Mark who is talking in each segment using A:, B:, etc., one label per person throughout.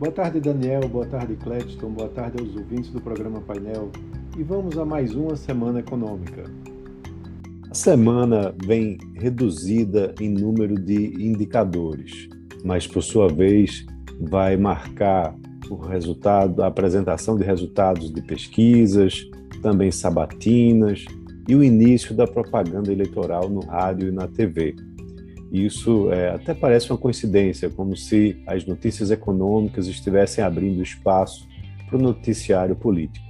A: Boa tarde, Daniel. Boa tarde, Cledston. Boa tarde aos ouvintes do programa Painel. E vamos a mais uma semana econômica. A semana vem reduzida em número de indicadores, mas por sua vez vai marcar o resultado, a apresentação de resultados de pesquisas, também sabatinas e o início da propaganda eleitoral no rádio e na TV. Isso é, até parece uma coincidência, como se as notícias econômicas estivessem abrindo espaço para o noticiário político.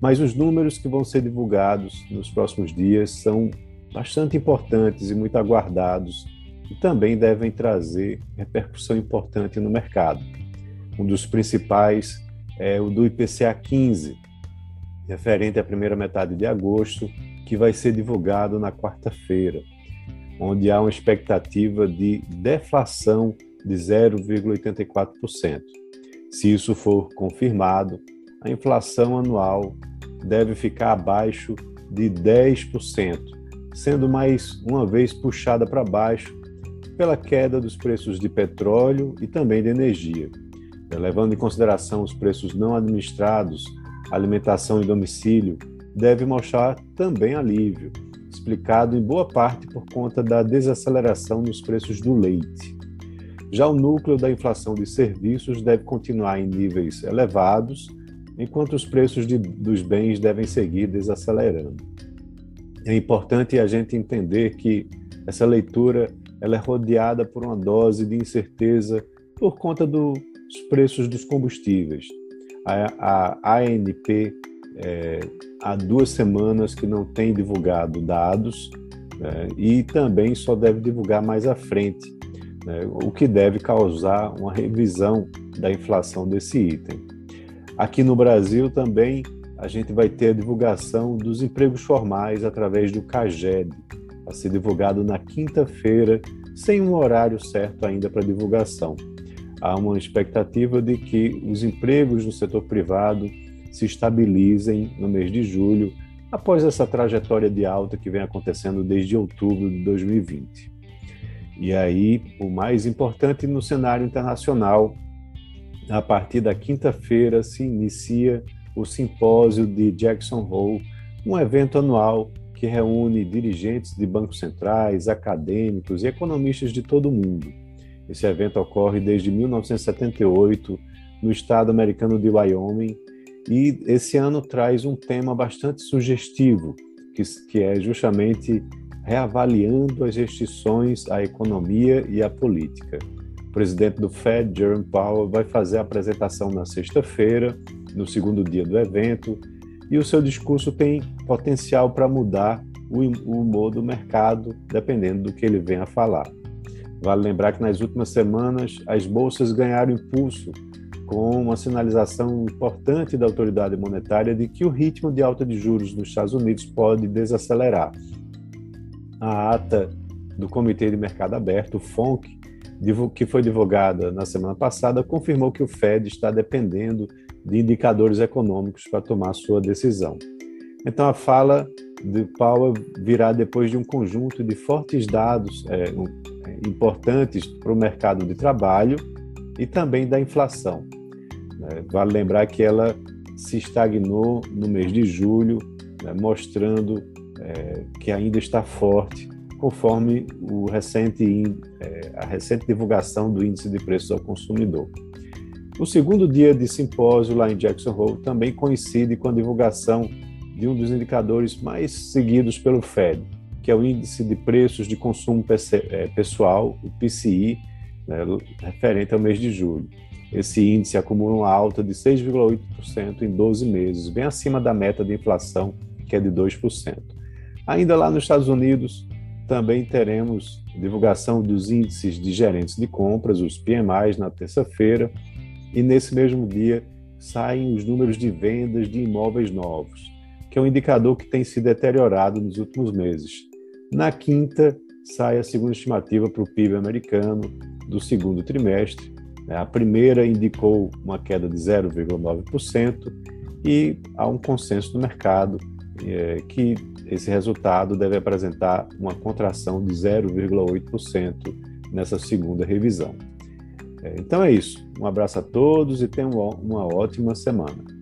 A: Mas os números que vão ser divulgados nos próximos dias são bastante importantes e muito aguardados e também devem trazer repercussão importante no mercado. Um dos principais é o do IPCA 15, referente à primeira metade de agosto, que vai ser divulgado na quarta-feira, onde há uma expectativa de deflação de 0,84%. Se isso for confirmado, a inflação anual deve ficar abaixo de 10%, sendo mais uma vez puxada para baixo pela queda dos preços de petróleo e também de energia. Levando em consideração os preços não administrados, alimentação e domicílio deve mostrar também alívio, explicado em boa parte por conta da desaceleração nos preços do leite. Já o núcleo da inflação de serviços deve continuar em níveis elevados, enquanto os preços de, dos bens devem seguir desacelerando. É importante a gente entender que essa leitura ela é rodeada por uma dose de incerteza por conta dos preços dos combustíveis. A, a ANP é, há duas semanas que não tem divulgado dados né, e também só deve divulgar mais à frente, né, o que deve causar uma revisão da inflação desse item. Aqui no Brasil também a gente vai ter a divulgação dos empregos formais através do CAGED, a ser divulgado na quinta-feira, sem um horário certo ainda para divulgação. Há uma expectativa de que os empregos no setor privado se estabilizem no mês de julho, após essa trajetória de alta que vem acontecendo desde outubro de 2020. E aí, o mais importante no cenário internacional, a partir da quinta-feira se inicia o simpósio de Jackson Hole, um evento anual que reúne dirigentes de bancos centrais, acadêmicos e economistas de todo o mundo. Esse evento ocorre desde 1978 no estado americano de Wyoming e esse ano traz um tema bastante sugestivo, que, que é justamente reavaliando as restrições à economia e à política. O presidente do Fed, Jerome Powell, vai fazer a apresentação na sexta-feira, no segundo dia do evento, e o seu discurso tem potencial para mudar o humor do mercado, dependendo do que ele venha a falar. Vale lembrar que nas últimas semanas as bolsas ganharam impulso com uma sinalização importante da autoridade monetária de que o ritmo de alta de juros nos Estados Unidos pode desacelerar. A ata do Comitê de Mercado Aberto, o FONC, que foi divulgada na semana passada, confirmou que o Fed está dependendo de indicadores econômicos para tomar sua decisão. Então, a fala de Powell virá depois de um conjunto de fortes dados é, é importantes para o mercado de trabalho e também da inflação. Né? Vale lembrar que ela se estagnou no mês de julho, né, mostrando é, que ainda está forte, conforme o recente, é, a recente divulgação do Índice de Preços ao Consumidor. O segundo dia de simpósio lá em Jackson Hole também coincide com a divulgação de um dos indicadores mais seguidos pelo Fed, que é o Índice de Preços de Consumo é, Pessoal, o PCI, né, referente ao mês de julho. Esse índice acumula uma alta de 6,8% em 12 meses, bem acima da meta de inflação, que é de 2%. Ainda lá nos Estados Unidos, também teremos divulgação dos índices de gerentes de compras, os PMIs, na terça-feira, e nesse mesmo dia saem os números de vendas de imóveis novos, que é um indicador que tem se deteriorado nos últimos meses. Na quinta, sai a segunda estimativa para o PIB americano do segundo trimestre. A primeira indicou uma queda de 0,9% e há um consenso no mercado é, que esse resultado deve apresentar uma contração de 0,8% nessa segunda revisão. É, então é isso. Um abraço a todos e tenham uma ótima semana.